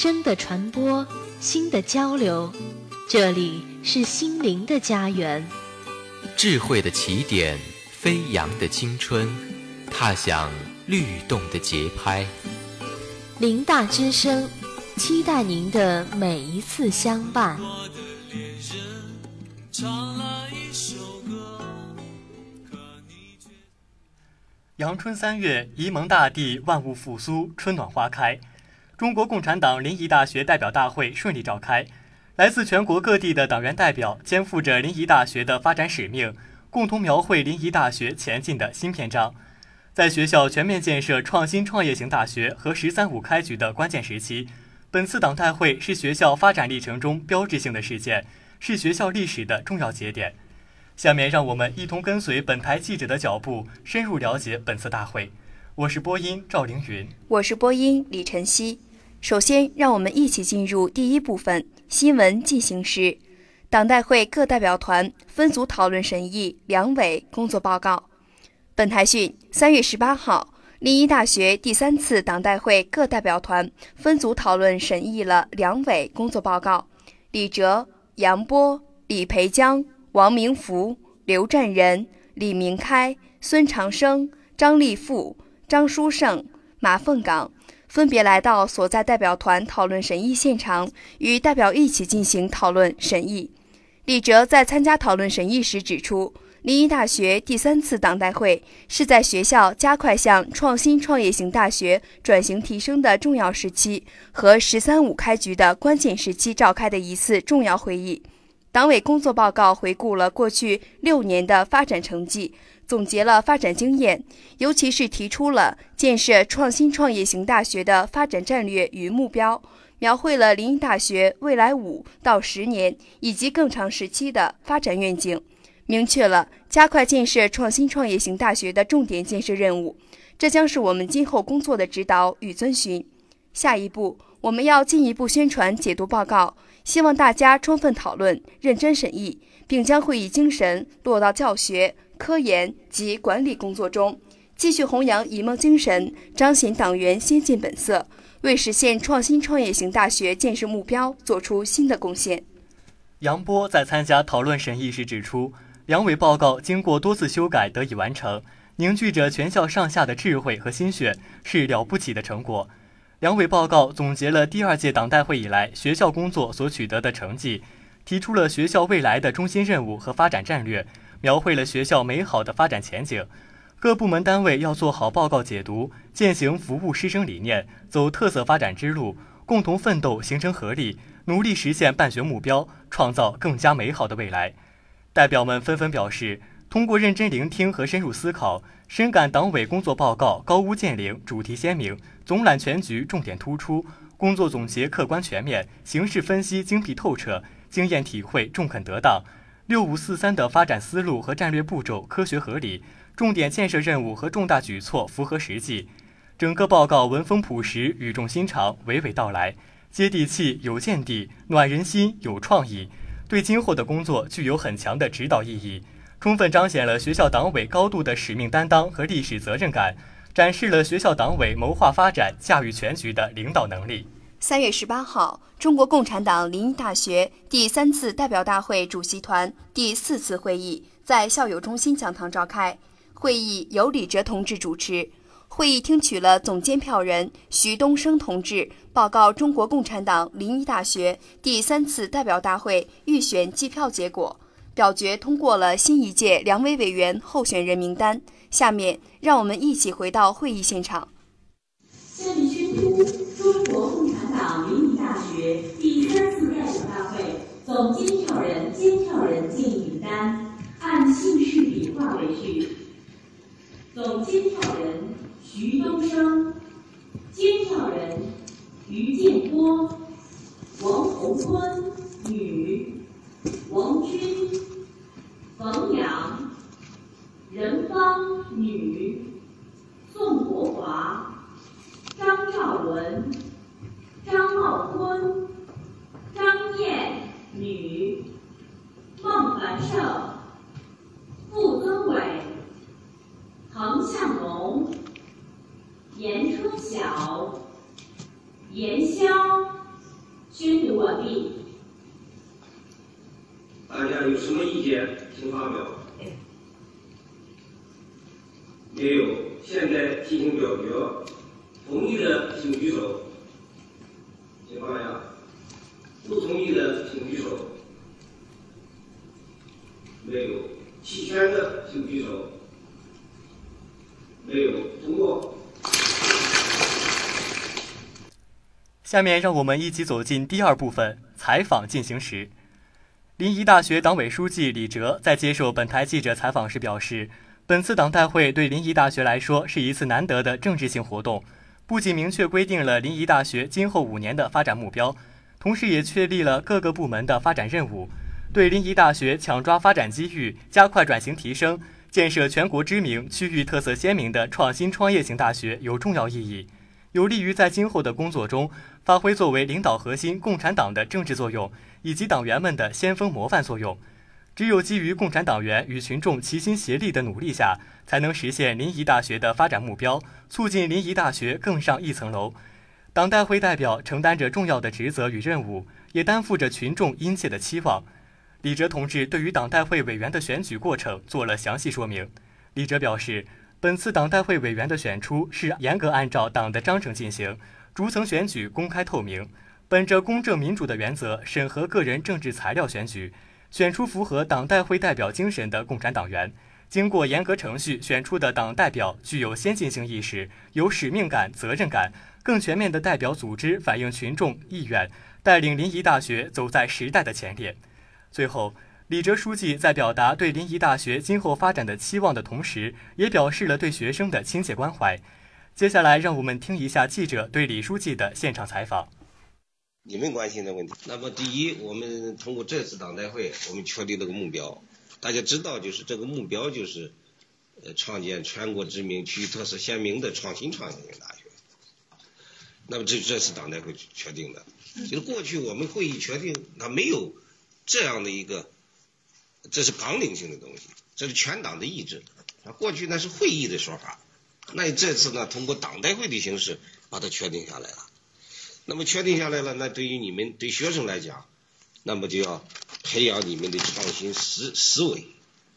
声的传播，心的交流，这里是心灵的家园。智慧的起点，飞扬的青春，踏响律动的节拍。林大之声，期待您的每一次相伴。阳春三月，沂蒙大地万物复苏，春暖花开。中国共产党临沂大学代表大会顺利召开，来自全国各地的党员代表肩负着临沂大学的发展使命，共同描绘临沂大学前进的新篇章。在学校全面建设创新创业型大学和“十三五”开局的关键时期，本次党代会是学校发展历程中标志性的事件，是学校历史的重要节点。下面让我们一同跟随本台记者的脚步，深入了解本次大会。我是播音赵凌云，我是播音李晨曦。首先，让我们一起进入第一部分新闻进行时。党代会各代表团分组讨论审议两委工作报告。本台讯：三月十八号，临沂大学第三次党代会各代表团分组讨论审议了两委工作报告。李哲、杨波、李培江。王明福、刘占仁、李明开、孙长生、张立富、张书胜、马凤岗分别来到所在代表团讨论审议现场，与代表一起进行讨论审议。李哲在参加讨论审议时指出，临沂大学第三次党代会是在学校加快向创新创业型大学转型提升的重要时期和“十三五”开局的关键时期召开的一次重要会议。党委工作报告回顾了过去六年的发展成绩，总结了发展经验，尤其是提出了建设创新创业型大学的发展战略与目标，描绘了临沂大学未来五到十年以及更长时期的发展愿景，明确了加快建设创新创业型大学的重点建设任务。这将是我们今后工作的指导与遵循。下一步，我们要进一步宣传解读报告。希望大家充分讨论、认真审议，并将会议精神落到教学、科研及管理工作中，继续弘扬以梦精神，彰显党员先进本色，为实现创新创业型大学建设目标做出新的贡献。杨波在参加讨论审议时指出，两委报告经过多次修改得以完成，凝聚着全校上下的智慧和心血，是了不起的成果。两委报告总结了第二届党代会以来学校工作所取得的成绩，提出了学校未来的中心任务和发展战略，描绘了学校美好的发展前景。各部门单位要做好报告解读，践行服务师生理念，走特色发展之路，共同奋斗，形成合力，努力实现办学目标，创造更加美好的未来。代表们纷纷表示，通过认真聆听和深入思考。深感党委工作报告高屋建瓴，主题鲜明，总揽全局，重点突出，工作总结客观全面，形势分析精辟透彻，经验体会中肯得当，六五四三的发展思路和战略步骤科学合理，重点建设任务和重大举措符合实际。整个报告文风朴实，语重心长，娓娓道来，接地气，有见地，暖人心，有创意，对今后的工作具有很强的指导意义。充分彰显了学校党委高度的使命担当和历史责任感，展示了学校党委谋划发展、驾驭全局的领导能力。三月十八号，中国共产党临沂大学第三次代表大会主席团第四次会议在校友中心讲堂召开，会议由李哲同志主持。会议听取了总监票人徐东升同志报告中国共产党临沂大学第三次代表大会预选计票结果。表决通过了新一届两委委员候选人名单。下面，让我们一起回到会议现场。总监票人、监票人建议名单，按姓氏笔画为序：总监票人徐东升，监票人于建波、王洪坤，女。王军、冯阳、任芳女、宋国华、张兆伦、张茂坤、张燕女、孟凡胜、傅增伟、滕向龙、严春晓、严潇、没有。现在进行表决，同意的请举手。请放下。不同意的请举手。没有。弃权的请举手。没有。通过。下面让我们一起走进第二部分采访进行时。临沂大学党委书记李哲在接受本台记者采访时表示，本次党代会对临沂大学来说是一次难得的政治性活动，不仅明确规定了临沂大学今后五年的发展目标，同时也确立了各个部门的发展任务，对临沂大学抢抓发展机遇、加快转型提升、建设全国知名、区域特色鲜明的创新创业型大学有重要意义，有利于在今后的工作中发挥作为领导核心共产党的政治作用。以及党员们的先锋模范作用，只有基于共产党员与群众齐心协力的努力下，才能实现临沂大学的发展目标，促进临沂大学更上一层楼。党代会代表承担着重要的职责与任务，也担负着群众殷切的期望。李哲同志对于党代会委员的选举过程做了详细说明。李哲表示，本次党代会委员的选出是严格按照党的章程进行，逐层选举公开透明。本着公正民主的原则审核个人政治材料选举，选出符合党代会代表精神的共产党员。经过严格程序选出的党代表具有先进性意识，有使命感、责任感，更全面地代表组织反映群众意愿，带领临沂大学走在时代的前列。最后，李哲书记在表达对临沂大学今后发展的期望的同时，也表示了对学生的亲切关怀。接下来，让我们听一下记者对李书记的现场采访。你们关心的问题。那么，第一，我们通过这次党代会，我们确立了个目标。大家知道，就是这个目标就是，呃，创建全国知名、区域特色鲜明的创新创业型大学。那么，这这次党代会确定的。就是过去我们会议确定，它没有这样的一个，这是纲领性的东西，这是全党的意志。过去那是会议的说法。那你这次呢，通过党代会的形式把它确定下来了。那么确定下来了，那对于你们对学生来讲，那么就要培养你们的创新思思维，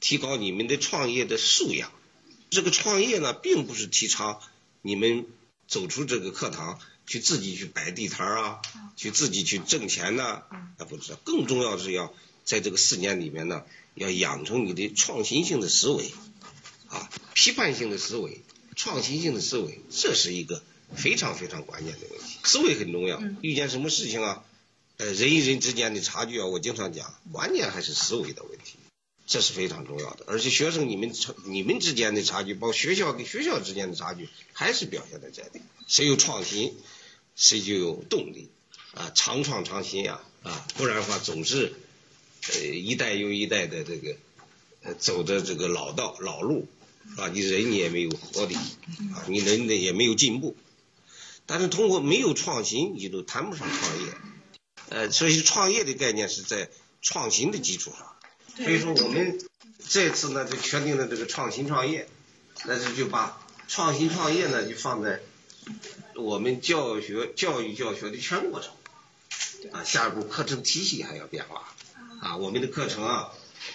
提高你们的创业的素养。这个创业呢，并不是提倡你们走出这个课堂去自己去摆地摊啊，去自己去挣钱呐，啊不知道，更重要是要在这个四年里面呢，要养成你的创新性的思维，啊，批判性的思维，创新性的思维，这是一个。非常非常关键的问题，思维很重要。遇见什么事情啊，呃，人与人之间的差距啊，我经常讲，关键还是思维的问题，这是非常重要的。而且学生你们差你们之间的差距，包括学校跟学校之间的差距，还是表现在这里。谁有创新，谁就有动力啊，常创常新呀啊，不然的话总是呃一代又一代的这个走的这个老道老路啊，你人你也没有活力啊，你人呢也没有进步。但是通过没有创新，你都谈不上创业。呃，所以创业的概念是在创新的基础上。所以说我们这次呢就确定了这个创新创业，但是就把创新创业呢就放在我们教学教育教学的全过程。啊，下一步课程体系还要变化。啊，我们的课程啊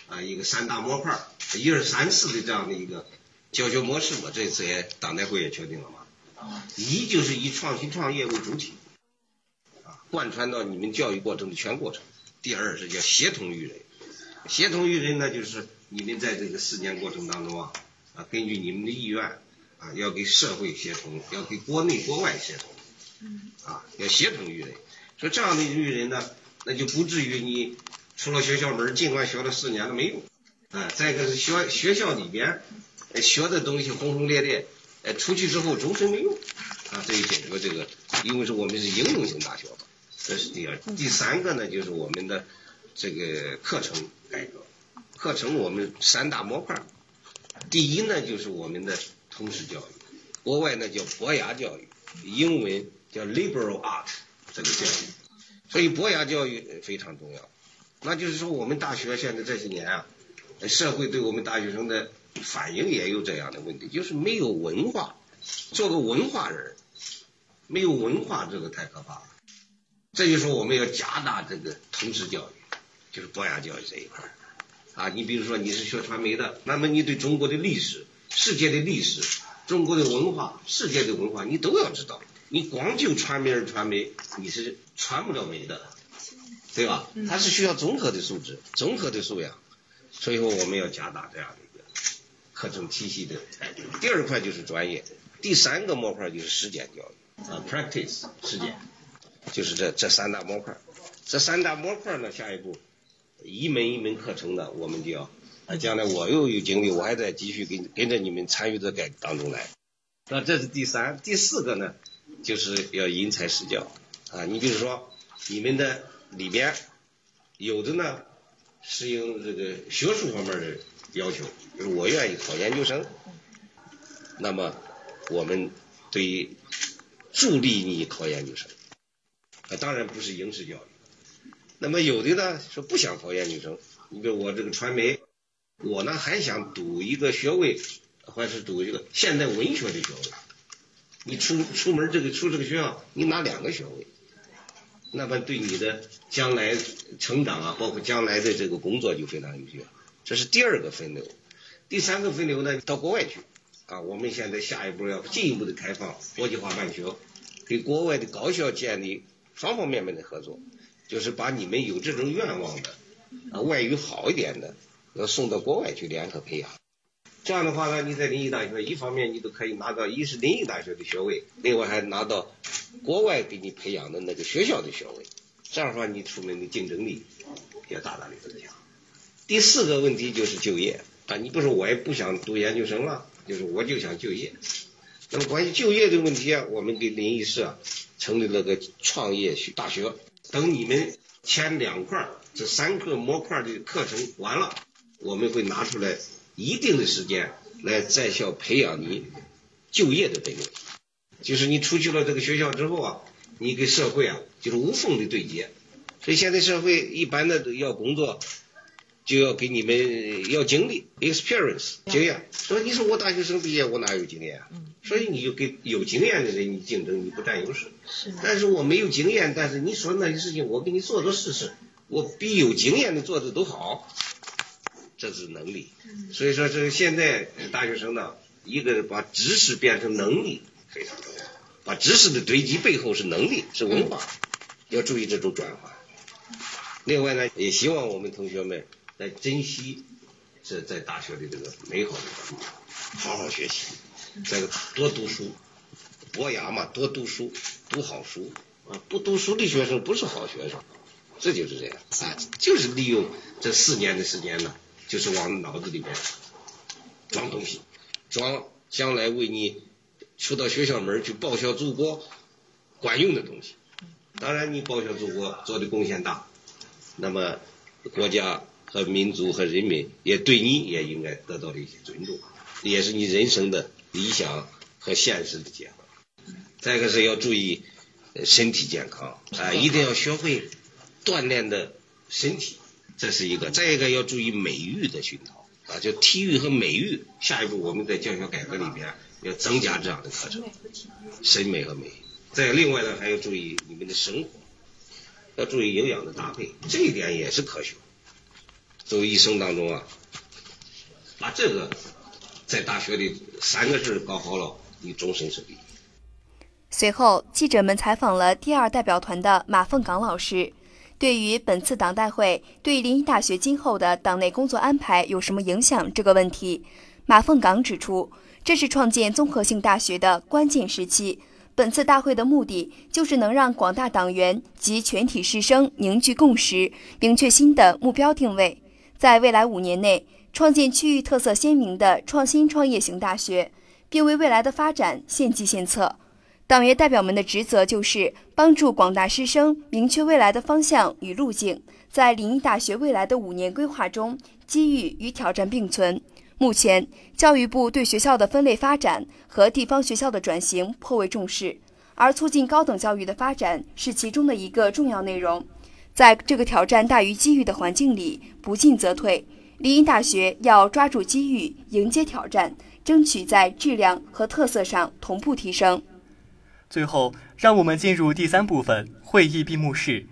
啊一个三大模块，一二三四的这样的一个教学模式我，这次也党代会也确定了嘛。一就是以创新创业为主体，啊，贯穿到你们教育过程的全过程。第二是叫协同育人，协同育人呢，就是你们在这个四年过程当中啊，啊，根据你们的意愿啊，要给社会协同，要给国内国外协同，啊，要协同育人。说这样的育人呢，那就不至于你出了学校门，尽管学了四年了没用，啊，再一个是学学校里边学的东西轰轰烈烈。呃，出去之后终身没用啊！这一点说这个，因为是我们是应用型大学嘛，这是第二。第三个呢，就是我们的这个课程改革。课程我们三大模块，第一呢就是我们的通识教育，国外呢叫博雅教育，英文叫 liberal art 这个教育。所以博雅教育非常重要。那就是说，我们大学现在这些年啊，社会对我们大学生的。反映也有这样的问题，就是没有文化，做个文化人，没有文化，这个太可怕了。这就说我们要加大这个通识教育，就是博雅教育这一块啊。你比如说你是学传媒的，那么你对中国的历史世界的历史、中国的文化、世界的文化，你都要知道。你光就传媒而传媒，你是传不了媒的，对吧？它是需要综合的素质、综合的素养。所以说，我们要加大这样的一个课程体系的。第二块就是专业，第三个模块就是实践教育啊，practice 实践，就是这这三大模块。这三大模块呢，下一步一门一门课程呢，我们就要啊。将来我又有精力，我还在继续跟跟着你们参与到改革当中来。那这是第三、第四个呢，就是要因材施教啊。你比如说，你们的里边有的呢。适应这个学术方面的要求，就是我愿意考研究生，那么我们对于助力你考研究生，啊，当然不是应试教育。那么有的呢说不想考研究生，你比如我这个传媒，我呢还想读一个学位，或者是读一个现代文学的学位。你出出门这个出这个学校，你拿两个学位。那么对你的将来成长啊，包括将来的这个工作就非常有效。这是第二个分流，第三个分流呢，到国外去啊。我们现在下一步要进一步的开放国际化办学，跟国外的高校建立方方面面的合作，就是把你们有这种愿望的啊，外语好一点的，要送到国外去联合培养。这样的话呢，你在临沂大学，一方面你都可以拿到一是临沂大学的学位，另外还拿到国外给你培养的那个学校的学位。这样的话，你出门的竞争力也大大的增强。第四个问题就是就业啊，你不是我也不想读研究生了，就是我就想就业。那么关于就业的问题啊，我们给临沂市啊成立了个创业学大学。等你们前两块这三个模块的课程完了，我们会拿出来。一定的时间来在校培养你就业的本领，就是你出去了这个学校之后啊，你跟社会啊就是无缝的对接。所以现在社会一般的都要工作，就要给你们要经历 experience 经验。所以你说我大学生毕业我哪有经验啊？所以你就跟有经验的人你竞争你不占优势。是。但是我没有经验，但是你说那些事情我给你做做试试，我比有经验的做的都好。这是能力，所以说这个现在大学生呢，一个把知识变成能力非常重要，把知识的堆积背后是能力，是文化，要注意这种转换。另外呢，也希望我们同学们来珍惜这在大学的这个美好的，好好学习，这个多读书，博雅嘛，多读书，读好书啊，不读书的学生不是好学生，这就是这样啊，就是利用这四年的时间呢。就是往脑子里面装东西，装将来为你出到学校门去报效祖国管用的东西。当然，你报效祖国做的贡献大，那么国家和民族和人民也对你也应该得到了一些尊重，也是你人生的理想和现实的结合。再一个是要注意身体健康啊，一定要学会锻炼的身体。这是一个，再一个要注意美育的熏陶啊，就体育和美育。下一步我们在教学改革里边要增加这样的课程，审美和美。再另外呢，还要注意你们的生活，要注意营养的搭配，这一点也是科学。作为一生当中啊，把这个在大学里三个字搞好了，你终身胜利。随后，记者们采访了第二代表团的马凤岗老师。对于本次党代会对临沂大学今后的党内工作安排有什么影响这个问题，马凤岗指出，这是创建综合性大学的关键时期。本次大会的目的就是能让广大党员及全体师生凝聚共识，明确新的目标定位，在未来五年内创建区域特色鲜明的创新创业型大学，并为未来的发展献计献策。党员代表们的职责就是帮助广大师生明确未来的方向与路径，在临沂大学未来的五年规划中，机遇与挑战并存。目前，教育部对学校的分类发展和地方学校的转型颇为重视，而促进高等教育的发展是其中的一个重要内容。在这个挑战大于机遇的环境里，不进则退。临沂大学要抓住机遇，迎接挑战，争取在质量和特色上同步提升。最后，让我们进入第三部分会议闭幕式。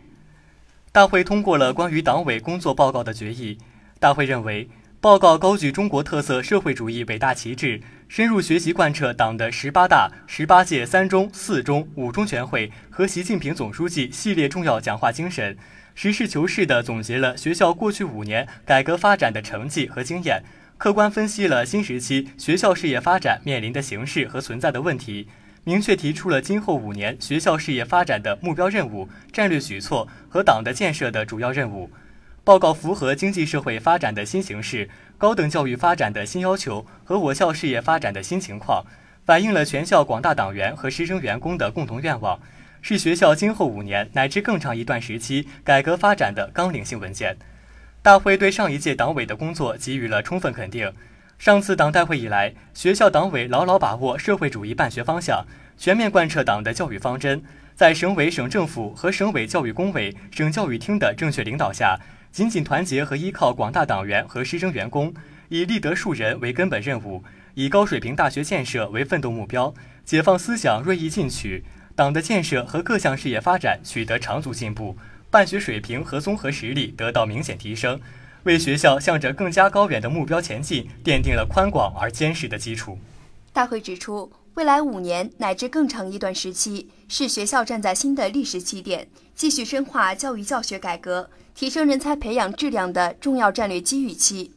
大会通过了关于党委工作报告的决议。大会认为，报告高举中国特色社会主义伟大旗帜，深入学习贯彻党的十八大、十八届三中、四中、五中全会和习近平总书记系列重要讲话精神，实事求是地总结了学校过去五年改革发展的成绩和经验，客观分析了新时期学校事业发展面临的形势和存在的问题，明确提出了今后五年学校事业发展的目标任务、战略举措和党的建设的主要任务。报告符合经济社会发展的新形势、高等教育发展的新要求和我校事业发展的新情况，反映了全校广大党员和师生员工的共同愿望，是学校今后五年乃至更长一段时期改革发展的纲领性文件。大会对上一届党委的工作给予了充分肯定。上次党代会以来，学校党委牢牢把握社会主义办学方向，全面贯彻党的教育方针，在省委省政府和省委教育工委、省教育厅的正确领导下。紧紧团结和依靠广大党员和师生员工，以立德树人为根本任务，以高水平大学建设为奋斗目标，解放思想锐意进取，党的建设和各项事业发展取得长足进步，办学水平和综合实力得到明显提升，为学校向着更加高远的目标前进奠定了宽广而坚实的基础。大会指出，未来五年乃至更长一段时期，是学校站在新的历史起点，继续深化教育教学改革。提升人才培养质量的重要战略机遇期，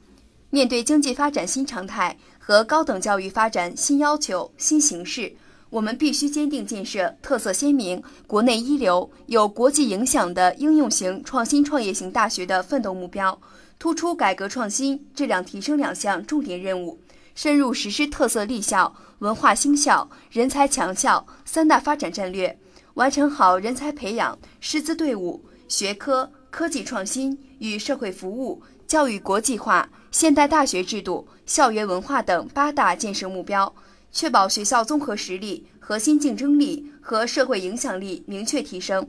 面对经济发展新常态和高等教育发展新要求、新形势，我们必须坚定建设特色鲜明、国内一流、有国际影响的应用型创新创业型大学的奋斗目标，突出改革创新、质量提升两项重点任务，深入实施特色立校、文化兴校、人才强校三大发展战略，完成好人才培养、师资队伍、学科。科技创新与社会服务、教育国际化、现代大学制度、校园文化等八大建设目标，确保学校综合实力、核心竞争力和社会影响力明确提升。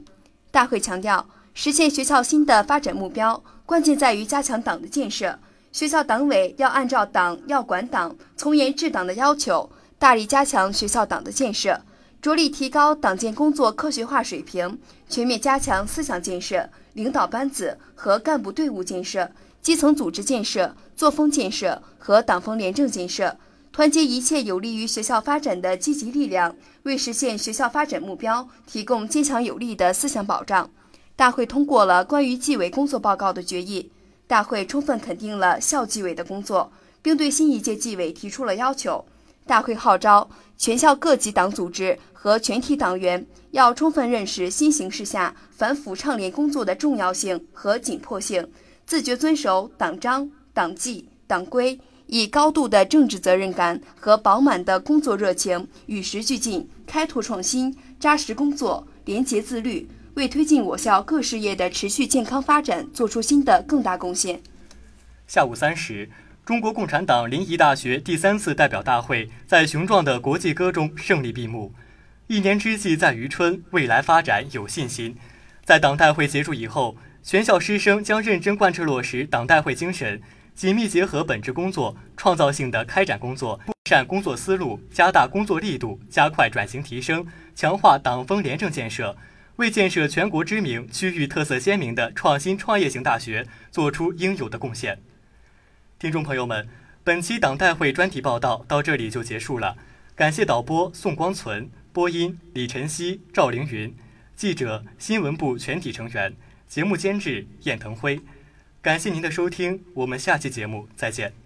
大会强调，实现学校新的发展目标，关键在于加强党的建设。学校党委要按照党要管党、从严治党的要求，大力加强学校党的建设，着力提高党建工作科学化水平，全面加强思想建设。领导班子和干部队伍建设、基层组织建设、作风建设和党风廉政建设，团结一切有利于学校发展的积极力量，为实现学校发展目标提供坚强有力的思想保障。大会通过了关于纪委工作报告的决议。大会充分肯定了校纪委的工作，并对新一届纪委提出了要求。大会号召全校各级党组织和全体党员要充分认识新形势下反腐倡廉工作的重要性和紧迫性，自觉遵守党章、党纪、党规，以高度的政治责任感和饱满的工作热情，与时俱进，开拓创新，扎实工作，廉洁自律，为推进我校各事业的持续健康发展做出新的更大贡献。下午三时。中国共产党临沂大学第三次代表大会在雄壮的国际歌中胜利闭幕。一年之计在于春，未来发展有信心。在党代会结束以后，全校师生将认真贯彻落实党代会精神，紧密结合本职工作，创造性的开展工作，完善工作思路，加大工作力度，加快转型提升，强化党风廉政建设，为建设全国知名、区域特色鲜明的创新创业型大学做出应有的贡献。听众朋友们，本期党代会专题报道到这里就结束了。感谢导播宋光存，播音李晨曦、赵凌云，记者新闻部全体成员，节目监制燕腾辉。感谢您的收听，我们下期节目再见。